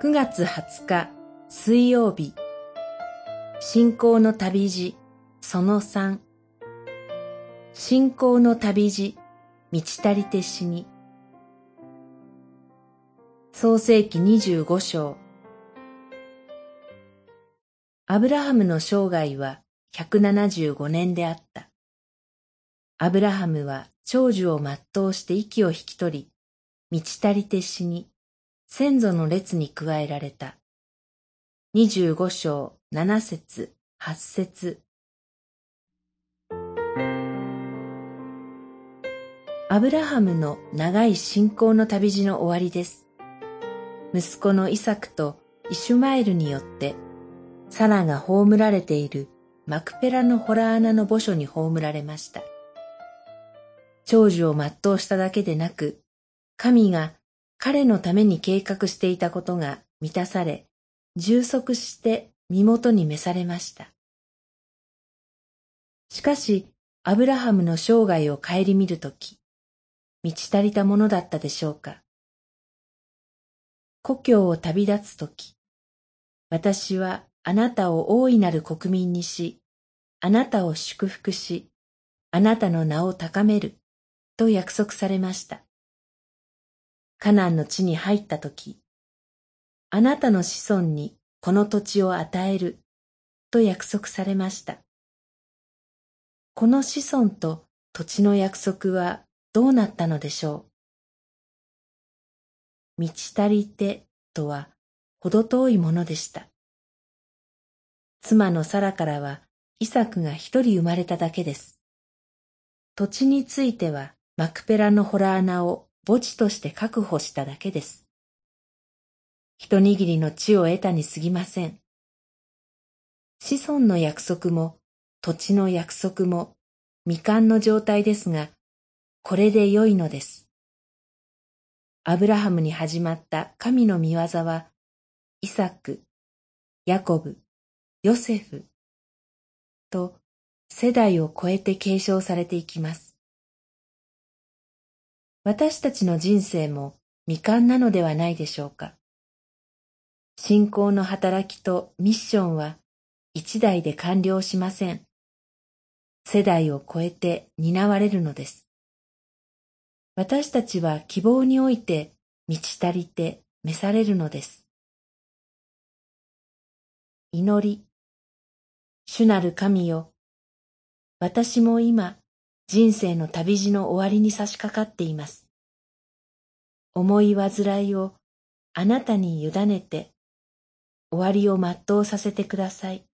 9月20日水曜日。信仰の旅路その3信仰の旅路満ち足りて死に。創世紀25章。アブラハムの生涯は175年であった。アブラハムは長寿を全うして息を引き取り、満ち足りて死に、先祖の列に加えられた。二十五章七節八節アブラハムの長い信仰の旅路の終わりです。息子のイサクとイシュマエルによって、サラが葬られているマクペラのホラー穴の墓所に葬られました。長寿を全うしただけでなく、神が彼のために計画していたことが満たされ、充足して身元に召されました。しかし、アブラハムの生涯を顧みるとき、満ち足りたものだったでしょうか。故郷を旅立つとき、私はあなたを大いなる国民にし、あなたを祝福し、あなたの名を高める、と約束されました。カナンの地に入ったとき、あなたの子孫にこの土地を与えると約束されました。この子孫と土地の約束はどうなったのでしょう？満ち足りてとは程遠いものでした。妻のサラからはイサクが一人生まれただけです。土地についてはマクペラのホラ穴を墓地として確保しただけです。一握りの地を得たに過ぎません。子孫の約束も土地の約束も未完の状態ですが、これで良いのです。アブラハムに始まった神の見業は、イサク、ヤコブ、ヨセフと世代を超えて継承されていきます。私たちの人生も未完なのではないでしょうか。信仰の働きとミッションは一代で完了しません。世代を超えて担われるのです。私たちは希望において満ち足りて召されるのです。祈り。主なる神よ。私も今、人生の旅路の終わりに差し掛かっています。思い煩いをあなたに委ねて終わりを全うさせてください。